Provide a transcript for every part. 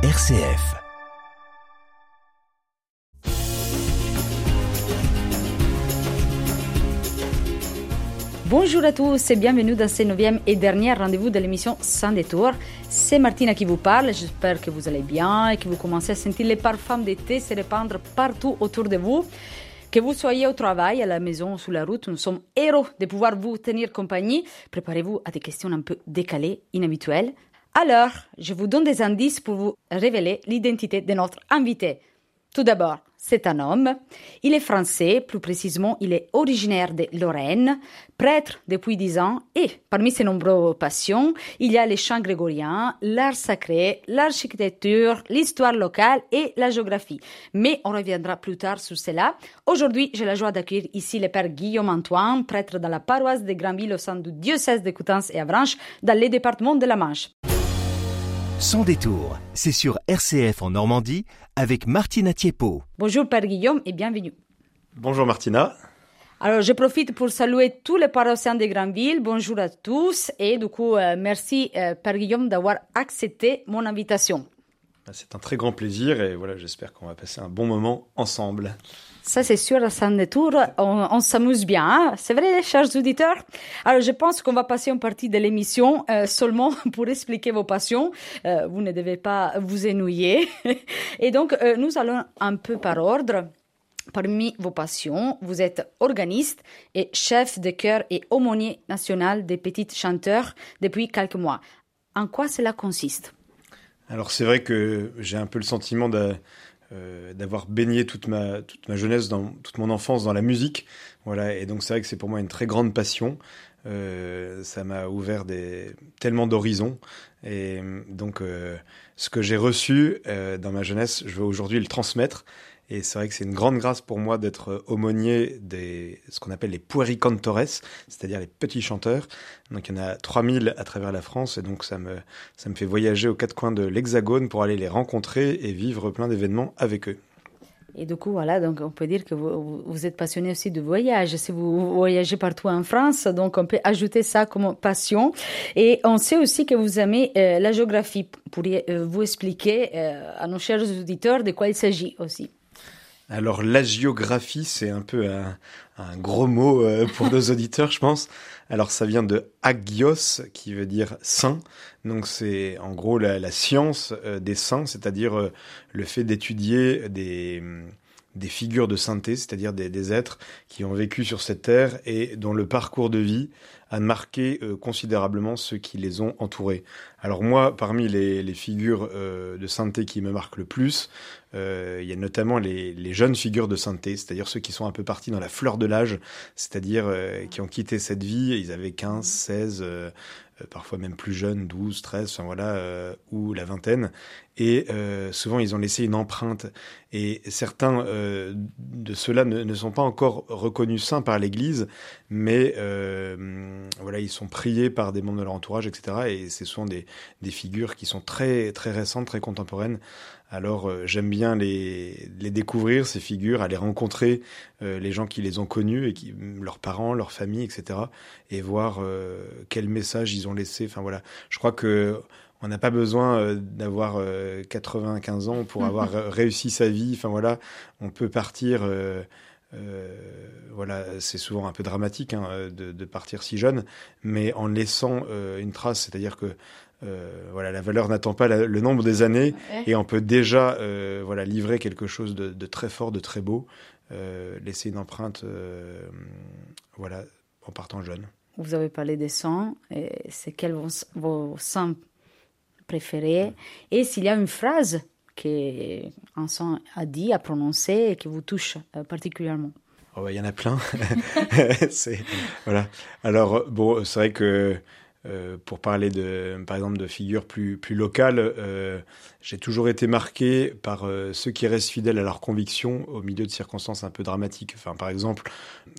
RCF. Bonjour à tous et bienvenue dans ce neuvième et dernier rendez-vous de l'émission Sans détour. C'est Martina qui vous parle, j'espère que vous allez bien et que vous commencez à sentir les parfums d'été se répandre partout autour de vous. Que vous soyez au travail, à la maison sur la route, nous sommes héros de pouvoir vous tenir compagnie. Préparez-vous à des questions un peu décalées, inhabituelles. Alors, je vous donne des indices pour vous révéler l'identité de notre invité. Tout d'abord, c'est un homme. Il est français, plus précisément, il est originaire de Lorraine, prêtre depuis dix ans, et parmi ses nombreuses passions, il y a les chants grégoriens, l'art sacré, l'architecture, l'histoire locale et la géographie. Mais on reviendra plus tard sur cela. Aujourd'hui, j'ai la joie d'accueillir ici le père Guillaume Antoine, prêtre dans la paroisse de Granville au sein du diocèse de Coutances et Avranches, dans le département de la Manche. Sans détour, c'est sur RCF en Normandie avec Martina Thiepo. Bonjour Père Guillaume et bienvenue. Bonjour Martina. Alors, je profite pour saluer tous les paroissiens de Granville. Bonjour à tous. Et du coup, euh, merci euh, Père Guillaume d'avoir accepté mon invitation. C'est un très grand plaisir et voilà, j'espère qu'on va passer un bon moment ensemble. Ça, c'est sûr, à saint détour, on, on s'amuse bien. Hein c'est vrai, chers auditeurs? Alors, je pense qu'on va passer une partie de l'émission euh, seulement pour expliquer vos passions. Euh, vous ne devez pas vous ennuyer. Et donc, euh, nous allons un peu par ordre. Parmi vos passions, vous êtes organiste et chef de chœur et aumônier national des petites chanteurs depuis quelques mois. En quoi cela consiste? Alors, c'est vrai que j'ai un peu le sentiment euh, d'avoir baigné toute ma, toute ma jeunesse, dans, toute mon enfance dans la musique. Voilà, et donc c'est vrai que c'est pour moi une très grande passion. Euh, ça m'a ouvert des, tellement d'horizons. Et donc, euh, ce que j'ai reçu euh, dans ma jeunesse, je veux aujourd'hui le transmettre. Et c'est vrai que c'est une grande grâce pour moi d'être aumônier des ce qu'on appelle les puericantores, c'est-à-dire les petits chanteurs. Donc il y en a 3000 à travers la France et donc ça me ça me fait voyager aux quatre coins de l'Hexagone pour aller les rencontrer et vivre plein d'événements avec eux. Et du coup, voilà, donc on peut dire que vous, êtes passionné aussi de voyage. Si vous voyagez partout en France, donc on peut ajouter ça comme passion. Et on sait aussi que vous aimez euh, la géographie. Pourriez-vous expliquer euh, à nos chers auditeurs de quoi il s'agit aussi alors la géographie, c'est un peu un, un gros mot euh, pour nos auditeurs, je pense. Alors ça vient de agios, qui veut dire saint. Donc c'est en gros la, la science euh, des saints, c'est-à-dire euh, le fait d'étudier des des figures de sainteté, c'est-à-dire des, des, êtres qui ont vécu sur cette terre et dont le parcours de vie a marqué euh, considérablement ceux qui les ont entourés. Alors moi, parmi les, les figures euh, de sainteté qui me marquent le plus, euh, il y a notamment les, les, jeunes figures de sainteté, c'est-à-dire ceux qui sont un peu partis dans la fleur de l'âge, c'est-à-dire euh, qui ont quitté cette vie, ils avaient 15, 16, euh, parfois même plus jeunes, 12, 13, enfin voilà, euh, ou la vingtaine. Et euh, souvent, ils ont laissé une empreinte. Et certains euh, de ceux-là ne, ne, sont pas encore reconnus saints par l'Église, mais voilà, ils sont priés par des membres de leur entourage, etc. Et ce sont des, des figures qui sont très, très récentes, très contemporaines. Alors euh, j'aime bien les, les découvrir, ces figures, aller rencontrer euh, les gens qui les ont connus, et qui, leurs parents, leurs familles, etc. Et voir euh, quel message ils ont laissé. Enfin voilà, je crois que on n'a pas besoin euh, d'avoir 95 ans pour avoir réussi sa vie. Enfin voilà, on peut partir. Euh, voilà, c'est souvent un peu dramatique hein, de, de, partir si jeune, mais en laissant une trace, c'est-à-dire que euh, voilà, la valeur n'attend pas la, le nombre des années ouais. et on peut déjà euh, voilà, livrer quelque chose de, de, très fort, de très beau, euh, laisser une empreinte voilà, en partant jeune. Vous avez parlé des sons, c'est quels vos, vos sons préférés? Et s'il y a une phrase qu'un son a dit, a prononcé et qui vous touche particulièrement Oh, il y en a plein. voilà. Alors, bon, c'est vrai que euh, pour parler de, par exemple, de figures plus, plus locales, euh, j'ai toujours été marqué par euh, ceux qui restent fidèles à leurs convictions au milieu de circonstances un peu dramatiques. Enfin, par exemple,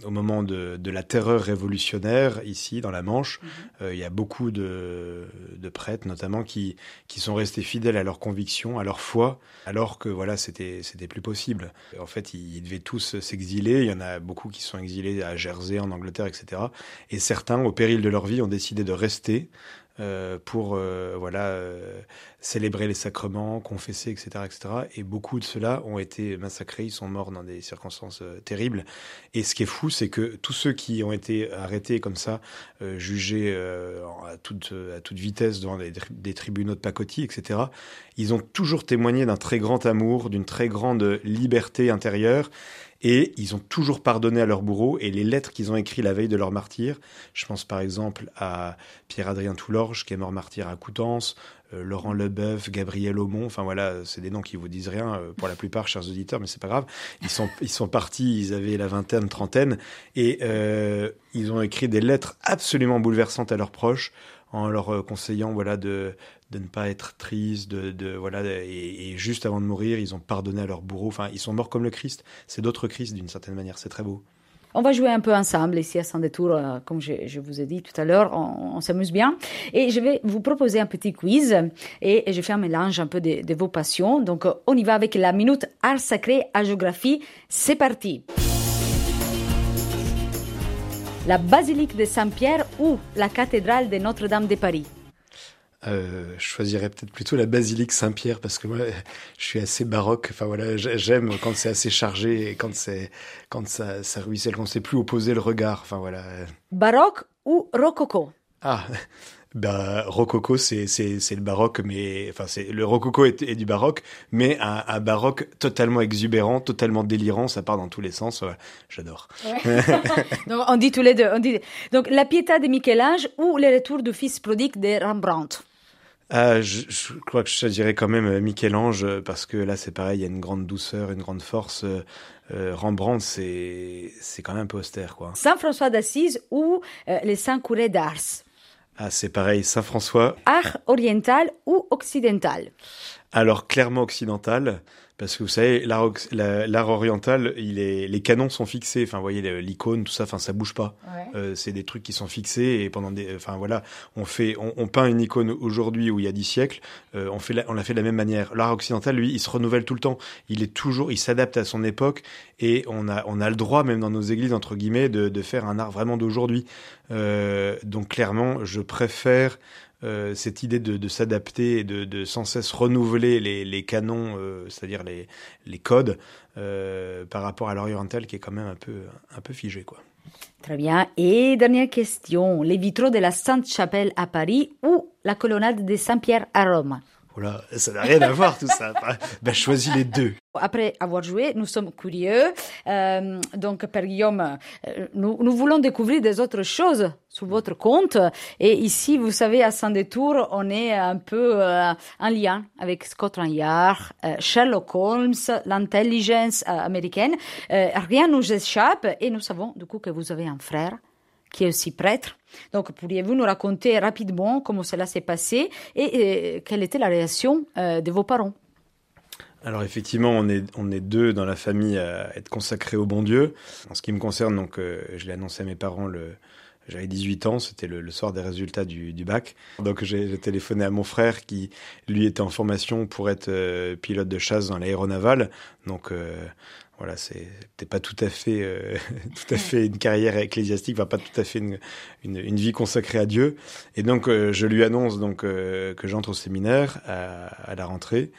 au moment de, de la terreur révolutionnaire, ici, dans la Manche, il mm -hmm. y a beaucoup de, de, prêtres, notamment, qui, qui sont restés fidèles à leurs convictions, à leur foi, alors que, voilà, c'était plus possible. En fait, ils, ils devaient tous s'exiler. Il y en a beaucoup qui sont exilés à Jersey, en Angleterre, etc. Et certains, au péril de leur vie, ont décidé de rester pour voilà célébrer les sacrements, confesser, etc., etc. Et beaucoup de ceux-là ont été massacrés, ils sont morts dans des circonstances terribles. Et ce qui est fou, c'est que tous ceux qui ont été arrêtés comme ça, jugés à toute, à toute vitesse devant des, des tribunaux de pacotille, etc., ils ont toujours témoigné d'un très grand amour, d'une très grande liberté intérieure et ils ont toujours pardonné à leur bourreau et les lettres qu'ils ont écrites la veille de leur martyr. Je pense par exemple à Pierre-Adrien Toulorge qui est mort martyr à Coutances, euh, Laurent Leboeuf, Gabriel Aumont. Enfin voilà, c'est des noms qui vous disent rien euh, pour la plupart, chers auditeurs, mais c'est pas grave. Ils sont partis, ils avaient la vingtaine, trentaine et euh, ils ont écrit des lettres absolument bouleversantes à leurs proches en leur conseillant voilà de de ne pas être triste, de, voilà, et, et, juste avant de mourir, ils ont pardonné à leur bourreau. Enfin, ils sont morts comme le Christ. C'est d'autres Christ d'une certaine manière. C'est très beau. On va jouer un peu ensemble ici à Saint-Détour, euh, comme je, vous ai dit tout à l'heure, on, s'amuse bien. Et je vais vous proposer un petit quiz et, je fais un mélange un peu de, de, vos passions. Donc on y va avec la minute art sacré à géographie. C'est parti. La basilique de Saint-Pierre ou la cathédrale de Notre-Dame de Paris euh, je choisirais peut-être plutôt la basilique Saint-Pierre parce que moi, je suis assez baroque. Enfin voilà, j'aime quand c'est assez chargé et quand c'est quand ça, ça ruisselle, quand c'est plus opposé le regard. Enfin voilà. Baroque ou rococo? Ah. Bah, rococo, c'est c'est le baroque, mais enfin c'est le rococo est, est, du baroque, mais un, un, baroque totalement exubérant, totalement délirant, ça part dans tous les sens. Ouais, J'adore. Ouais. donc on dit tous les deux. On dit donc la Pietà de Michel-Ange ou les retours du Fils prodigue de Rembrandt? Ah, je, je, crois que je dirais quand même euh, Michel-Ange parce que là c'est pareil, il y a une grande douceur, une grande force. Euh, Rembrandt c'est c'est quand même un peu austère quoi. Saint François d'Assise ou euh, les Saint Courés d'Ars. Ah c'est pareil, Saint François. Art oriental ou occidental? Alors clairement occidental parce que vous savez l'art oriental il est les canons sont fixés. Enfin vous voyez l'icône tout ça enfin ça bouge pas. Ouais. euh, c'est des trucs qui sont fixés et pendant des enfin voilà. On fait on, on peint une icône aujourd'hui ou il y a dix siècles euh, on fait la, on l'a fait de la même manière. L'art occidental lui il se renouvelle tout le temps. Il est toujours il s'adapte à son époque et on a on a le droit même dans nos églises entre guillemets de, de faire un art vraiment d'aujourd'hui. Euh, donc clairement je préfère euh, cette idée de, de s'adapter et de, de, sans cesse renouveler les, les canons, euh, c'est-à-dire les, les codes, euh, par rapport à l'oriental qui est quand même un peu, un peu figé. Quoi. Très bien. Et dernière question, les vitraux de la Sainte-Chapelle à Paris ou la colonnade de Saint-Pierre à Rome? Voilà, ça n'a rien à voir tout ça. Ben, choisis les deux. Après avoir joué, nous sommes curieux. Donc, Père Guillaume, nous, nous, voulons découvrir des autres choses votre compte. Et ici, vous savez, à Saint-Détour, on est un peu euh, en lien avec Scotland Yard, euh, Sherlock Holmes, l'intelligence euh, américaine. rien ne nous échappe et nous savons du coup que vous avez un frère qui est aussi prêtre. Donc, pourriez-vous nous raconter rapidement comment cela s'est passé et, quelle était la réaction de vos parents? Alors effectivement, on est on est deux dans la famille à être consacrés au bon Dieu. En ce qui me concerne, donc euh, je l'ai annoncé à mes parents le j'avais 18 ans, c'était le, le, soir des résultats du, du bac. Donc j'ai téléphoné à mon frère qui, lui, était en formation pour être euh, pilote de chasse dans l'aéronaval. Donc euh, voilà, c'était pas tout à fait, euh, tout à fait une carrière ecclésiastique, enfin pas tout à fait une, une, une vie consacrée à Dieu. Et donc euh, je lui annonce donc euh, que j'entre au séminaire à, à, la rentrée.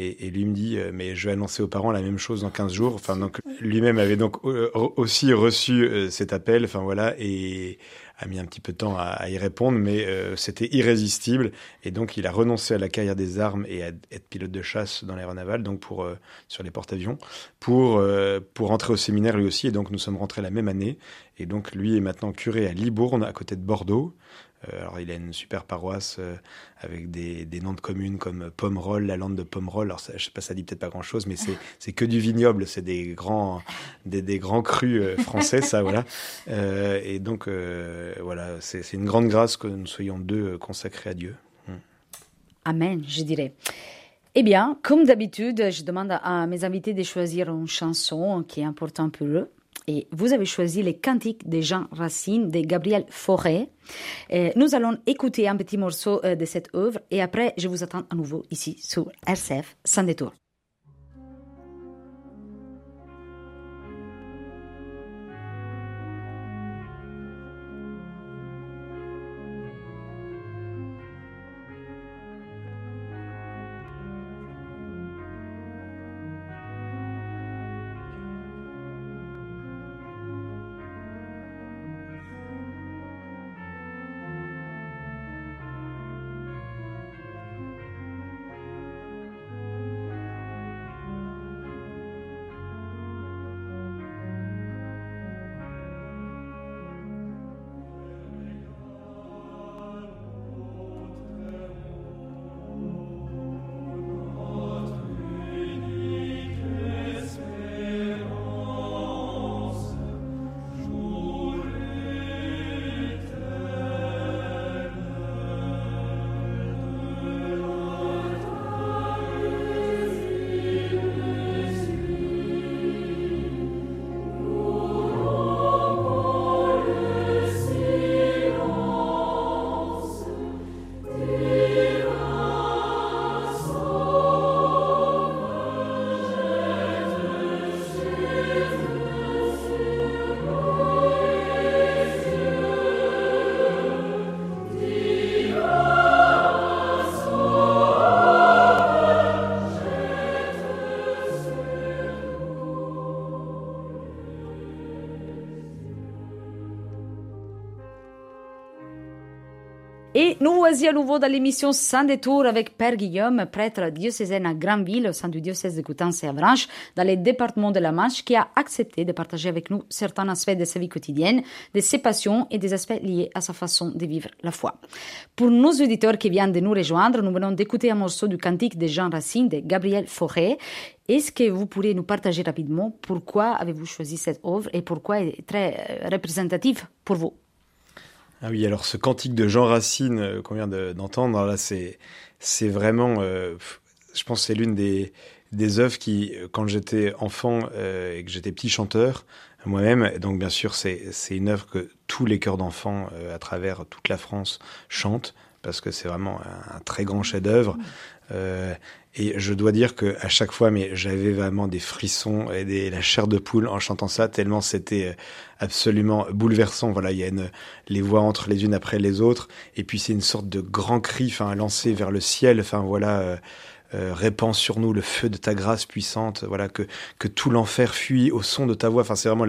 Et, lui me dit, mais je vais annoncer aux parents la même chose dans 15 jours. Enfin, donc lui-même avait donc aussi reçu cet appel. Enfin voilà, et a mis un petit peu de temps à, y répondre, mais euh, c'était irrésistible. Et donc, il a renoncé à la carrière des armes et à être pilote de chasse dans l'aéronaval, donc pour euh, sur les porte-avions, pour euh, pour rentrer au séminaire lui aussi. Et donc, nous sommes rentrés la même année. Et donc, lui est maintenant curé à Libourne, à côté de Bordeaux. Euh, alors, il a une super paroisse euh, avec des, des, noms de communes comme Pomerol, la lande de Pomerol. Alors, ça, je sais pas, ça dit peut-être pas grand-chose, mais c'est que du vignoble, c'est des grands des, des grands crus euh, français, ça, voilà. Et donc, voilà, c'est une grande grâce que nous soyons deux consacrés à Dieu. Hum. Amen, je dirais. Eh bien, comme d'habitude, je demande à mes invités de choisir une chanson qui est importante pour eux et vous avez choisi les cantiques de Jean Racine de Gabriel Fauré. Nous allons écouter un petit morceau de cette œuvre et après je vous attends à nouveau ici sur RCF sans détour. Voici à nouveau dans l'émission Sans détour avec Père Guillaume, prêtre diocésaine à Granville au sein du diocèse de Coutances et Avranches dans les départements de la Manche qui a accepté de partager avec nous certains aspects de sa vie quotidienne, de ses passions et des aspects liés à sa façon de vivre la foi. Pour nos auditeurs qui viennent de nous rejoindre, nous venons d'écouter un morceau du cantique de Jean Racine de Gabriel Fauré. Est-ce que vous pourriez nous partager rapidement pourquoi avez-vous choisi cette œuvre et pourquoi elle est très euh, représentative pour vous? Ah oui, alors ce cantique de Jean Racine euh, qu'on vient d'entendre, là, c'est c'est vraiment, euh, je pense, c'est l'une des des œuvres qui, euh, quand j'étais enfant et que j'étais petit chanteur moi-même, donc bien sûr, c'est une œuvre que tous les chœurs d'enfants à travers toute la France chantent parce que c'est vraiment un, très grand chef-d'œuvre. Euh, et je dois dire que à chaque fois, mais j'avais vraiment des frissons et des, la chair de poule en chantant ça, tellement c'était euh, absolument bouleversant. Voilà, il y a une, les voix entre les unes après les autres, et puis c'est une sorte de grand cri, enfin lancé vers le ciel. Enfin voilà. Euh, euh, répands sur nous le feu de ta grâce puissante, voilà que que tout l'enfer fuit au son de ta voix. Enfin, c'est vraiment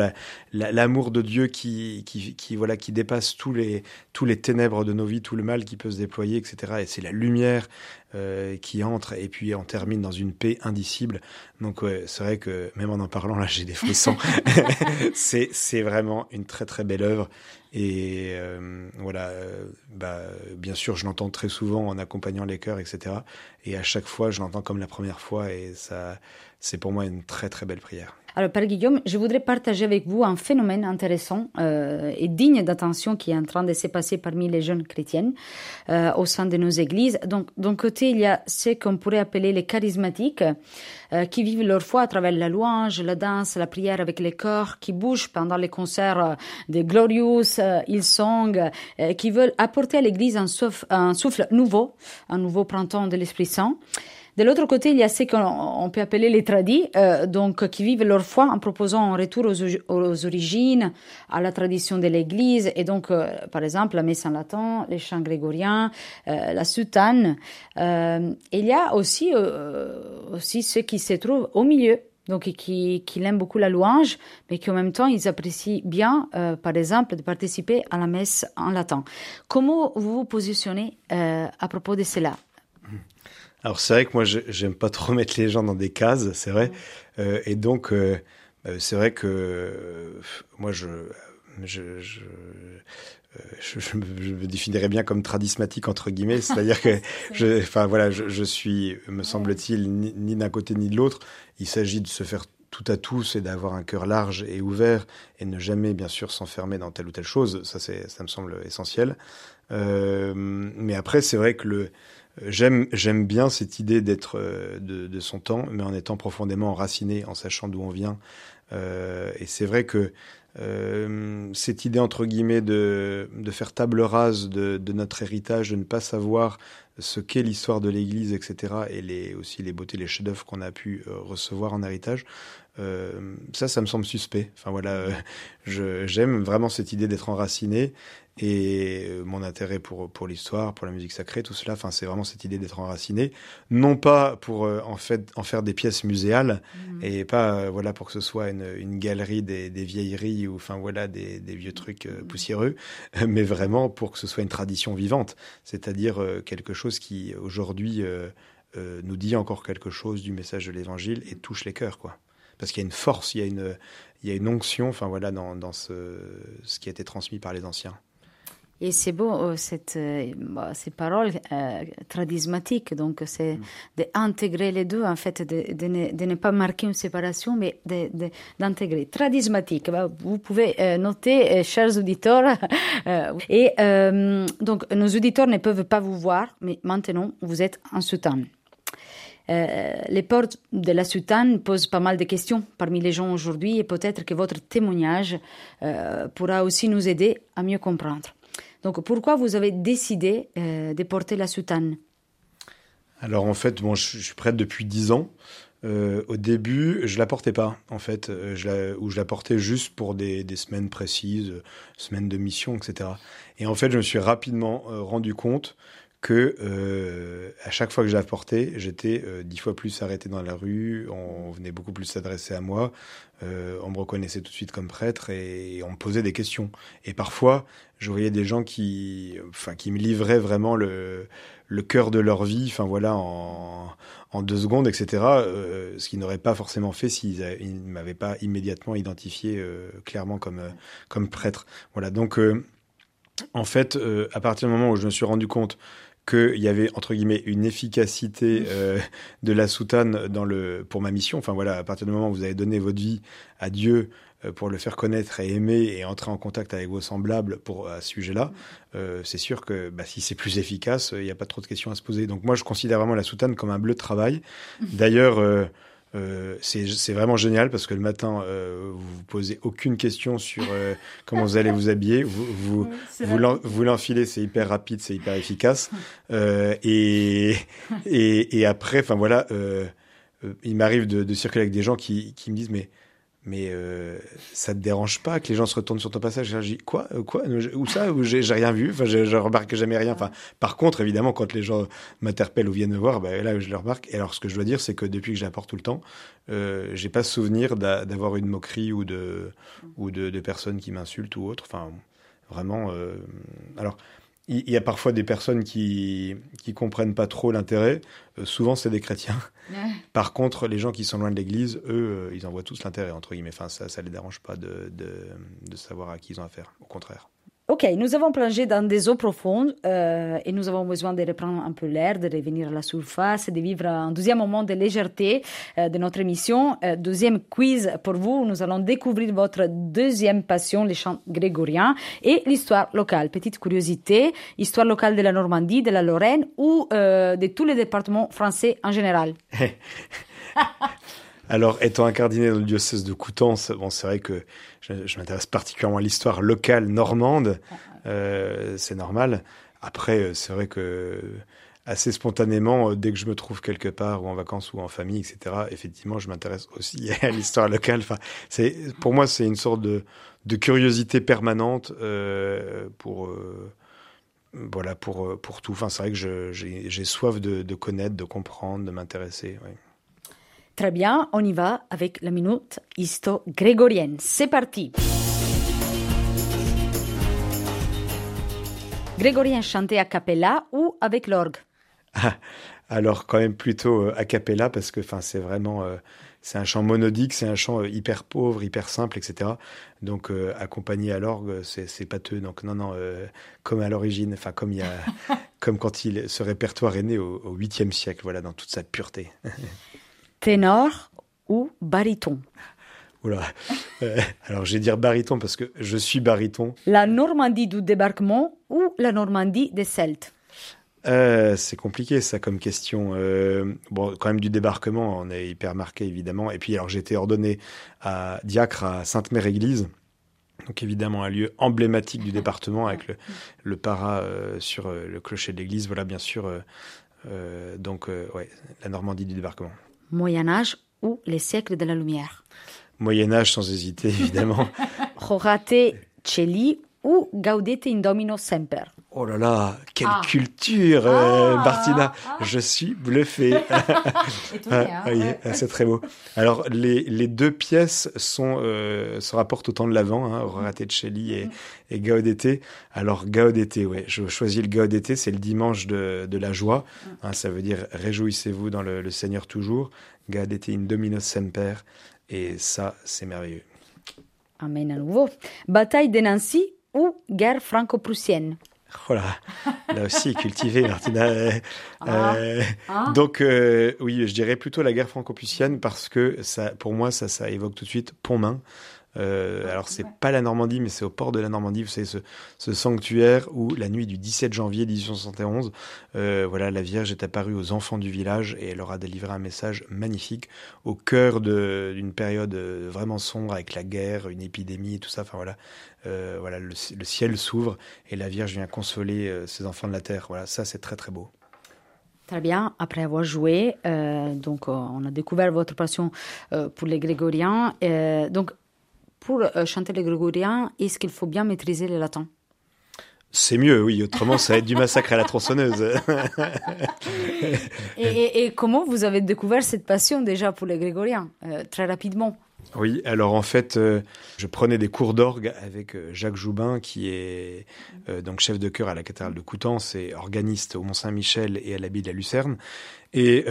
l'amour la, de Dieu qui, qui, qui voilà qui dépasse tous les tous les ténèbres de nos vies, tout le mal qui peut se déployer, etc. Et c'est la lumière euh, qui entre et puis on termine dans une paix indicible. Donc ouais, c'est vrai que même en en parlant là, j'ai des frissons. c'est c'est vraiment une très très belle œuvre et euh, voilà, euh, bah, bien sûr, je l'entends très souvent en accompagnant les chœurs, etc. Et à chaque fois, je l'entends comme la première fois et ça, c'est pour moi une très très belle prière. Alors, Père Guillaume, je voudrais partager avec vous un phénomène intéressant euh, et digne d'attention qui est en train de se passer parmi les jeunes chrétiennes euh, au sein de nos églises. Donc, d'un côté, il y a ce qu'on pourrait appeler les charismatiques euh, qui vivent leur foi à travers la louange, la danse, la prière avec les corps, qui bougent pendant les concerts des Glorious, Hillsong, qui veulent apporter à l'Église un, un souffle nouveau, un nouveau printemps de l'Esprit Saint. De l'autre côté, il y a ceux qu'on peut appeler les tradis, euh, donc qui vivent leur foi en proposant un retour aux, origines, à la tradition de l'Église, et donc, euh, par exemple, la messe en latin, les chants grégoriens, euh, la soutane. il y a aussi, aussi ceux qui se trouvent au milieu, donc qui, qui aiment beaucoup la louange, mais qui en même temps, ils apprécient bien, par exemple, de participer à la messe en latin. Comment vous vous positionnez à propos de cela? Alors c'est vrai que moi j'aime pas trop mettre les gens dans des cases, c'est vrai. Euh, et donc euh, euh, c'est vrai que moi je je, je, je, me, définirais bien comme tradismatique entre guillemets, c'est-à-dire que je, enfin voilà, je, je suis, me semble-t-il, ni, d'un côté ni de l'autre. Il s'agit de se faire tout à tous et d'avoir un cœur large et ouvert et ne jamais bien sûr s'enfermer dans telle ou telle chose. Ça c'est, ça me semble essentiel. Euh, mais après c'est vrai que le J'aime, bien cette idée d'être euh, de, son temps, mais en étant profondément enraciné, en sachant d'où on vient. Euh, et c'est vrai que euh, cette idée entre guillemets de, faire table rase de, notre héritage, de ne pas savoir ce qu'est l'histoire de l'Église, etc., et aussi les beautés, les chefs-d'œuvre qu'on a pu recevoir en héritage, ça, ça me semble suspect. Enfin voilà, j'aime vraiment cette idée d'être enraciné et euh, mon intérêt pour pour l'histoire, pour la musique sacrée, tout cela. Enfin, c'est vraiment cette idée d'être enraciné, non pas pour en fait en faire des pièces muséales mmh. et pas voilà pour que ce soit une, une galerie des, des, vieilleries ou enfin voilà des, des vieux trucs mmh. poussiéreux, mais vraiment pour que ce soit une tradition vivante, c'est-à-dire quelque chose qui aujourd'hui nous dit encore quelque chose du message de l'Évangile et touche les cœurs, quoi parce qu'il y a une force, il y a une, il y a une onction, enfin voilà, dans, dans ce, ce qui a été transmis par les anciens. Et c'est beau, euh, cette, euh, bah, ces paroles euh, tradismatiques, donc c'est mm. d'intégrer les deux, en fait, de, de, ne, de, ne, pas marquer une séparation, mais d'intégrer. Tradismatique, bah, vous pouvez euh, noter, chers auditeurs, et donc nos auditeurs ne peuvent pas vous voir, mais maintenant vous êtes en soutane. Euh, les portes de la soutane posent pas mal de questions parmi les gens aujourd'hui et peut-être que votre témoignage euh, pourra aussi nous aider à mieux comprendre. Donc pourquoi vous avez décidé euh, de porter la soutane? Alors en fait, bon, je, suis prêtre depuis dix ans. au début, je la portais pas, en fait, je ou je la portais juste pour des, semaines précises, semaines de mission, etc. Et en fait, je me suis rapidement rendu compte que euh, à chaque fois que j'apportais, j'étais euh, dix fois plus arrêté dans la rue, on venait beaucoup plus s'adresser à moi, euh, on me reconnaissait tout de suite comme prêtre et, on me posait des questions. Et parfois, je voyais des gens qui, enfin, qui me livraient vraiment le, le cœur de leur vie, enfin voilà, en, en deux secondes, etc. Euh, ce qu'ils n'auraient pas forcément fait s'ils ne m'avaient pas immédiatement identifié euh, clairement comme, comme prêtre. Voilà, donc en fait, à partir du moment où je me suis rendu compte qu'il y avait entre guillemets une efficacité euh, de la soutane dans le pour ma mission. Enfin voilà, à partir du moment où vous avez donné votre vie à Dieu euh, pour le faire connaître et aimer et entrer en contact avec vos semblables pour à ce sujet-là, euh, c'est sûr que bah, si c'est plus efficace, il n'y a pas trop de questions à se poser. Donc moi, je considère vraiment la soutane comme un bleu de travail. D'ailleurs. Euh, c'est vraiment génial parce que le matin, euh, vous vous posez aucune question sur euh, comment vous allez vous habiller. Vous vous, vous l'enfilez, c'est hyper rapide, c'est hyper efficace. et, et, et après, enfin voilà, il m'arrive de, de, circuler avec des gens qui, qui me disent mais mais euh, ça te dérange pas que les gens se retournent sur ton passage? Je dis quoi euh, quoi où ça où j'ai rien vu enfin je, je, remarque jamais rien. Enfin par contre évidemment quand les gens m'interpellent ou viennent me voir ben là je le remarque. Et alors ce que je dois dire c'est que depuis que j'apporte tout le temps euh, j'ai pas souvenir d'avoir une moquerie ou de ou de personnes qui m'insultent ou autre. Enfin vraiment euh, alors il y a parfois des personnes qui qui comprennent pas trop l'intérêt. Euh, souvent, c'est des chrétiens. Par contre, les gens qui sont loin de l'Église, eux, euh, ils en voient tous l'intérêt entre guillemets. Enfin, ça, ça les dérange pas de, de, de savoir à qui ils ont affaire. Au contraire. Ok, nous avons plongé dans des eaux profondes euh, et nous avons besoin de reprendre un peu l'air, de revenir à la surface, de vivre un deuxième moment de légèreté euh, de notre émission. Euh, deuxième quiz pour vous, nous allons découvrir votre deuxième passion, les chants grégoriens et l'histoire locale. Petite curiosité, histoire locale de la Normandie, de la Lorraine ou de tous les départements français en général? Alors, étant incardiné dans le diocèse de Coutances, bon, c'est vrai que je, m'intéresse particulièrement à l'histoire locale normande. Euh, c'est normal. Après, euh, c'est vrai que assez spontanément, euh, dès que je me trouve quelque part ou en vacances ou en famille, etc., effectivement, je m'intéresse aussi à l'histoire locale. Enfin, c'est pour moi, c'est une sorte de, de curiosité permanente euh, pour euh, voilà pour pour tout. Enfin, c'est vrai que j'ai soif de, de, connaître, de comprendre, de m'intéresser. Ouais. Très bien, on y va avec la minute histo grégorienne. C'est parti. Grégorien chanté a cappella ou avec l'orgue? Alors quand même plutôt euh, a cappella parce que enfin c'est vraiment euh, c'est un chant monodique, c'est un chant euh, hyper pauvre, hyper simple, etc. Donc accompagné à l'orgue, c'est pâteux. Donc non non, comme à l'origine, enfin comme il y a, comme quand il ce répertoire est né au, au 8e siècle, voilà dans toute sa pureté. ténor ou baryton? Oula. Euh, alors, je vais dire baryton parce que je suis baryton. La Normandie du débarquement ou la Normandie des Celtes? Euh, c'est compliqué ça comme question. Euh, bon, quand même du débarquement, on est hyper marqué évidemment. Et puis alors j'ai été ordonné à diacre à Sainte-Mère-Église, donc évidemment un lieu emblématique du département avec le, le para sur le clocher de l'église. Voilà bien sûr. donc ouais, la Normandie du débarquement. Moyen Âge ou les siècles de la lumière Moyen Âge sans hésiter, évidemment. Rorate Celi ou Gaudete in Domino Semper Oh là là, quelle ah. culture, euh, ah. Martina ah. Je suis bluffé. hein c'est très beau. Alors, les, les deux pièces sont, euh, se rapportent au temps de l'Avent, hein, et, mm. et Gaudete. Alors, Gaudete, ouais, je choisis le Gaudete, c'est le dimanche de, de la joie. Mm. Hein, ça veut dire réjouissez-vous dans le, le Seigneur toujours. Gaudete in Domino Semper. Et ça, c'est merveilleux. Amen à nouveau. Bataille de Nancy ou guerre franco-prussienne voilà, là aussi cultivé, Martina. Ah. Euh, ah. Donc euh, oui, je dirais plutôt la guerre franco-prussienne parce que ça, pour moi, ça, ça évoque tout de suite Pont-Main. Euh, ah, alors c'est pas la Normandie, mais c'est au port de la Normandie. Vous savez ce, ce, sanctuaire où la nuit du 17 janvier 1871, euh, voilà, la Vierge est apparue aux enfants du village et elle leur a délivré un message magnifique au cœur d'une période euh, vraiment sombre avec la guerre, une épidémie, et tout ça. Enfin voilà, euh, voilà, le, le ciel s'ouvre et la Vierge vient consoler euh, ses enfants de la terre. Voilà, ça c'est très très beau. Très bien. Après avoir joué, euh, donc on a découvert votre passion euh, pour les grégoriens. donc pour chanter les grégoriens, est-ce qu'il faut bien maîtriser le latin C'est mieux, oui. Autrement, ça va être du massacre à la tronçonneuse. et, comment vous avez découvert cette passion déjà pour les grégoriens, euh, très rapidement? Oui, alors en fait, euh, je prenais des cours d'orgue avec euh, Jacques Joubin, qui est donc chef de chœur à la cathédrale de Coutances et organiste au Mont-Saint-Michel et à l'abbaye de la Lucerne. Et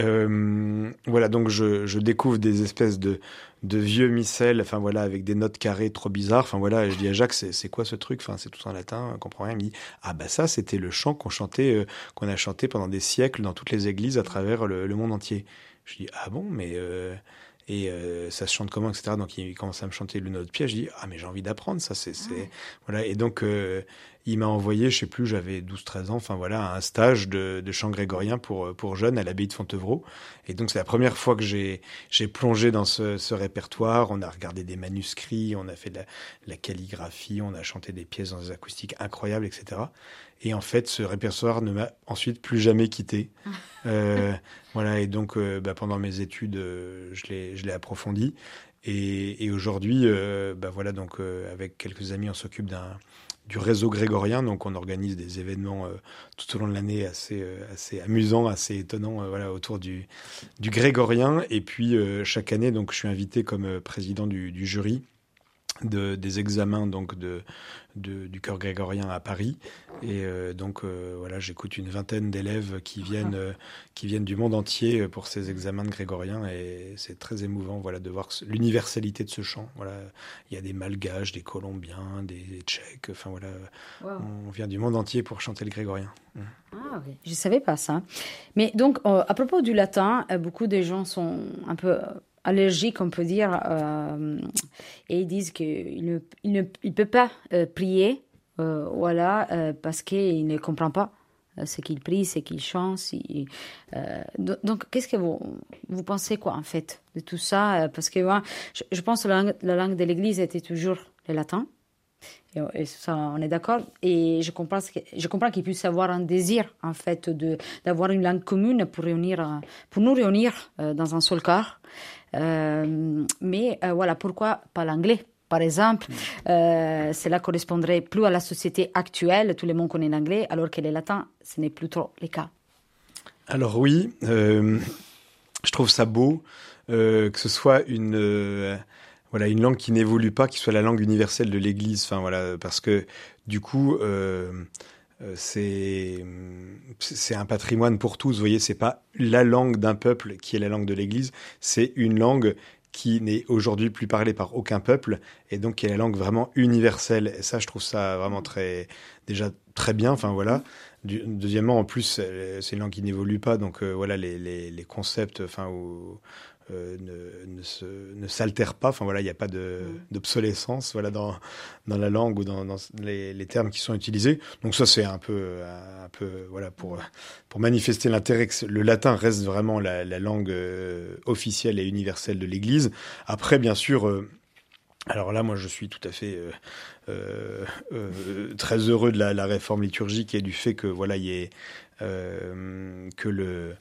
voilà, donc je, je, découvre des espèces de, de vieux missels, enfin voilà, avec des notes carrées trop bizarres. Enfin voilà, je dis à Jacques, c'est quoi ce truc? Enfin, c'est tout en latin, on comprend rien. Il me dit, ah bah ça, c'était le chant qu'on chantait, euh, qu'on a chanté pendant des siècles dans toutes les églises à travers le, monde entier. Je dis, ah bon, mais euh, et euh, ça se chante comment, etc. Donc il commence à me chanter le note piège. Je dis, ah mais j'ai envie d'apprendre ça, c'est, voilà. Et donc il m'a envoyé, je sais plus, j'avais 12-13 ans, enfin voilà, un stage de, de, chant grégorien pour, pour jeunes à l'abbaye de Fontevraud. Et donc c'est la première fois que j'ai, j'ai plongé dans ce, ce, répertoire. On a regardé des manuscrits, on a fait de la, calligraphie, on a chanté des pièces dans des acoustiques incroyables, etc. Et en fait, ce répertoire ne m'a ensuite plus jamais quitté. euh, voilà, et donc euh, bah, pendant mes études, euh, je l'ai, je l'ai approfondi. Et, et aujourd'hui, bah, voilà, donc avec quelques amis, on s'occupe d'un du réseau grégorien. Donc, on organise des événements euh, tout au long de l'année assez, euh, assez amusants, assez étonnants, euh, autour du, grégorien. Et puis, chaque année, donc, je suis invité comme président du jury de, des examens donc de, du chœur grégorien à Paris. Et euh, donc euh, voilà, j'écoute une vingtaine d'élèves qui viennent, euh, qui viennent du monde entier pour ces examens de grégorien. Et c'est très émouvant voilà, de voir l'universalité de ce chant. Voilà, il y a des malgaches, des colombiens, des, tchèques. Enfin voilà, on vient du monde entier pour chanter le grégorien. Mmh. Ah oui, je ne savais pas ça. Mais donc, à propos du latin, beaucoup de gens sont un peu allergiques, on peut dire, euh, et ils disent qu'ils ne, il ne il peut pas euh, prier, euh, voilà, parce qu'il ne comprend pas ce qu'il prie, ce qu'il chante. donc, qu'est-ce que vous, vous pensez, quoi, en fait, de tout ça? Parce que moi, je, pense que la langue de l'Église était toujours le latin. Et, ça, on est d'accord. Et je comprends, je comprends qu'il puisse avoir un désir, en fait, de, d'avoir une langue commune pour, réunir, pour nous réunir dans un seul corps. Euh, mais euh, voilà, pourquoi pas l'anglais par exemple, euh, cela correspondrait plus à la société actuelle, tout le monde connaît l'anglais, alors que le latin, ce n'est plus trop le cas. Alors oui, je trouve ça beau que ce soit une voilà une langue qui n'évolue pas, qui soit la langue universelle de l'Église. Enfin voilà, parce que du coup, euh, c'est c'est un patrimoine pour tous. Vous voyez, c'est pas la langue d'un peuple qui est la langue de l'Église, c'est une langue qui n'est aujourd'hui plus parlée par aucun peuple et donc qui est la langue vraiment universelle. Et ça, je trouve ça vraiment très déjà très bien. Enfin voilà. deuxièmement, en plus, c'est une langue qui n'évolue pas, donc euh, voilà les, les, les, concepts, enfin euh, ne, ne, s'altère pas. Enfin voilà, il n'y a pas de, mm. d'obsolescence voilà dans dans la langue ou dans, dans les, les, termes qui sont utilisés. Donc ça c'est un peu un peu voilà pour pour manifester l'intérêt que le latin reste vraiment la, la langue euh, officielle et universelle de l'Église. Après bien sûr. Euh, alors là, moi, je suis tout à fait euh, euh, très heureux de la, la, réforme liturgique et du fait que voilà, il y ait que le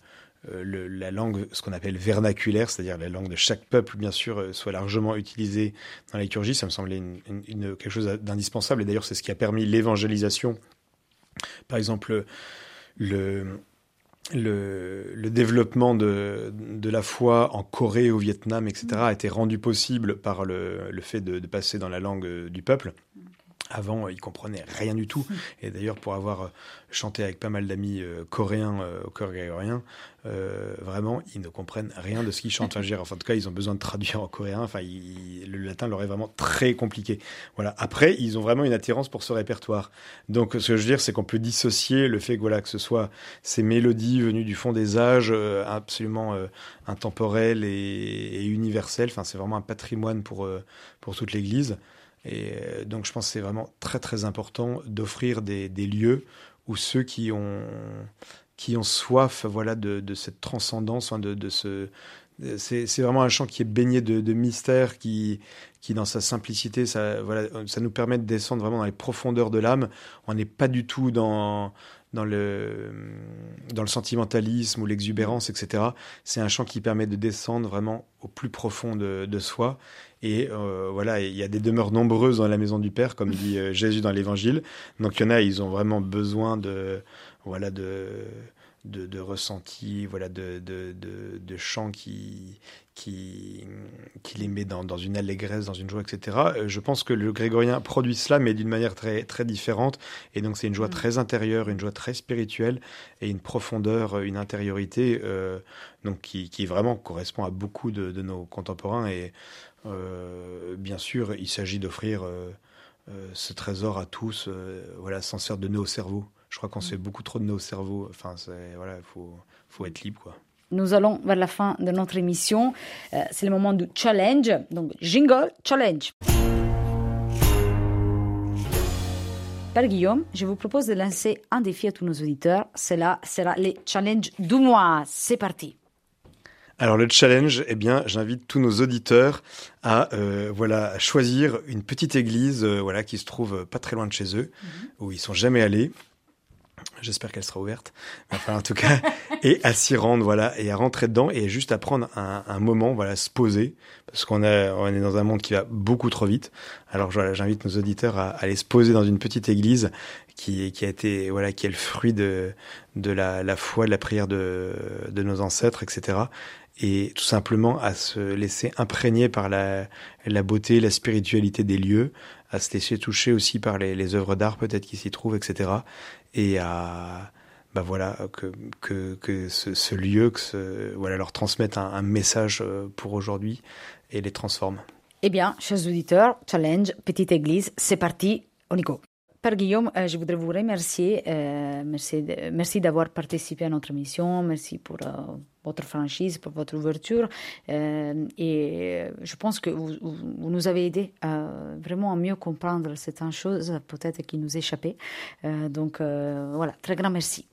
euh, la langue, ce qu'on appelle vernaculaire, c'est-à-dire la langue de chaque peuple, bien sûr, euh, soit largement utilisée dans la liturgie. Ça me semblait une, quelque chose d'indispensable. Et d'ailleurs, c'est ce qui a permis l'évangélisation. Par exemple, le, développement de, la foi en Corée, au Vietnam, etc., a été rendu possible par le, fait de, de, passer dans la langue euh, du peuple. Avant, ils comprenaient rien du tout. Et d'ailleurs, pour avoir euh, chanté avec pas mal d'amis euh, coréens euh, au chœur grégorien, vraiment, ils ne comprennent rien de ce qu'ils chantent. Enfin, en tout cas, ils ont besoin de traduire en coréen. Enfin, le latin leur est vraiment très compliqué. Voilà. Après, ils ont vraiment une attirance pour ce répertoire. Donc, ce que je veux dire, c'est qu'on peut dissocier le fait que voilà que ce soit ces mélodies venues du fond des âges, absolument intemporelles et, et universelles. Enfin, c'est vraiment un patrimoine pour pour toute l'Église. Et euh, donc je pense que c'est vraiment très très important d'offrir des, lieux où ceux qui ont, qui ont soif voilà, de, cette transcendance, de, de, ce, c'est vraiment un chant qui est baigné de, de mystère, qui, qui dans sa simplicité, ça, voilà, ça nous permet de descendre vraiment dans les profondeurs de l'âme. On n'est pas du tout dans dans le, dans le sentimentalisme ou l'exubérance, etc. C'est un chant qui permet de descendre vraiment au plus profond de, soi. Et euh, voilà, il y a des demeures nombreuses dans la maison du Père, comme dit euh, Jésus dans l'Évangile. Donc il y en a, ils ont vraiment besoin de, voilà, de, de, de ressenti, voilà, de, de, de, de chants qui, qui, qui les met dans, dans, une allégresse, dans une joie, etc. Euh, je pense que le grégorien produit cela, mais d'une manière très, très différente. Et donc, c'est une joie mm. très intérieure, une joie très spirituelle et une profondeur, une intériorité euh, donc qui, qui, vraiment correspond à beaucoup de, de nos contemporains. Et euh, bien sûr, il s'agit d'offrir euh, euh ce trésor à tous, euh, voilà, sans faire de nœuds au cerveau. Je crois qu'on se fait mm. beaucoup trop de nœuds au cerveau. Enfin, voilà, il faut, faut être libre, quoi. Nous allons vers la fin de notre émission. Euh, c'est le moment du challenge. Donc, jingle, challenge. Père Guillaume, je vous propose de lancer un défi à tous nos auditeurs. Cela sera le challenge du mois. C'est parti. Alors le challenge, eh bien, j'invite tous nos auditeurs à euh, voilà choisir une petite église euh, voilà qui se trouve pas très loin de chez eux, mm -hmm. où ils sont jamais allés, J'espère qu'elle sera ouverte. Enfin, en tout cas, et à s'y rendre, voilà, et à rentrer dedans et juste à prendre un, un moment, voilà, se poser, parce qu'on on est dans un monde qui va beaucoup trop vite. Alors, voilà, j'invite nos auditeurs à, à, aller se poser dans une petite église qui, qui a été, voilà, qui est le fruit de, de la, la foi, de la prière de, de nos ancêtres, etc. Et tout simplement à se laisser imprégner par la, la beauté, la spiritualité des lieux, à se laisser toucher aussi par les, les œuvres d'art peut-être qui s'y trouvent, etc et à bah voilà que que, que ce, lieu que voilà leur transmettre un, un message euh, pour aujourd'hui et les transforme. Eh bien, chers auditeurs, challenge petite église, c'est parti, on y go. Père Guillaume, euh, je voudrais vous remercier. Euh, merci, d'avoir participé à notre mission. Merci pour euh, votre franchise, pour votre ouverture. Euh, et je pense que vous, nous avez aidé vraiment à mieux comprendre certaines choses, peut-être qui nous échappaient. Euh, donc voilà, très grand merci.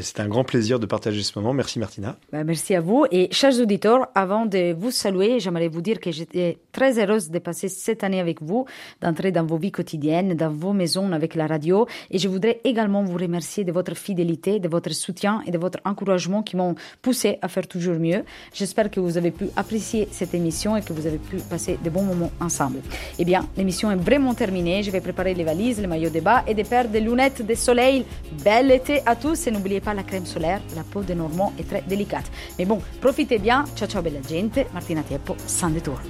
C'est un grand plaisir de partager ce moment. Merci Martina. Ben, merci à vous. Et chers auditeurs, avant de vous saluer, j'aimerais vous dire que j'étais très heureuse de passer cette année avec vous, d'entrer dans vos vies quotidiennes, dans vos maisons avec la radio. Et je voudrais également vous remercier de votre fidélité, de votre soutien et de votre encouragement qui m'ont poussé à faire toujours mieux. J'espère que vous avez pu apprécier cette émission et que vous avez pu passer de bons moments ensemble. Eh bien, l'émission est vraiment terminée. Je vais préparer les valises, les maillots de bas et des paires de lunettes de soleil. Bel été à tous et n'oubliez pas la crème solaire, la peau des Normands est très délicate. Mais bon, profitez bien. Ciao ciao bella gente. Martina Tieppo, San Tour.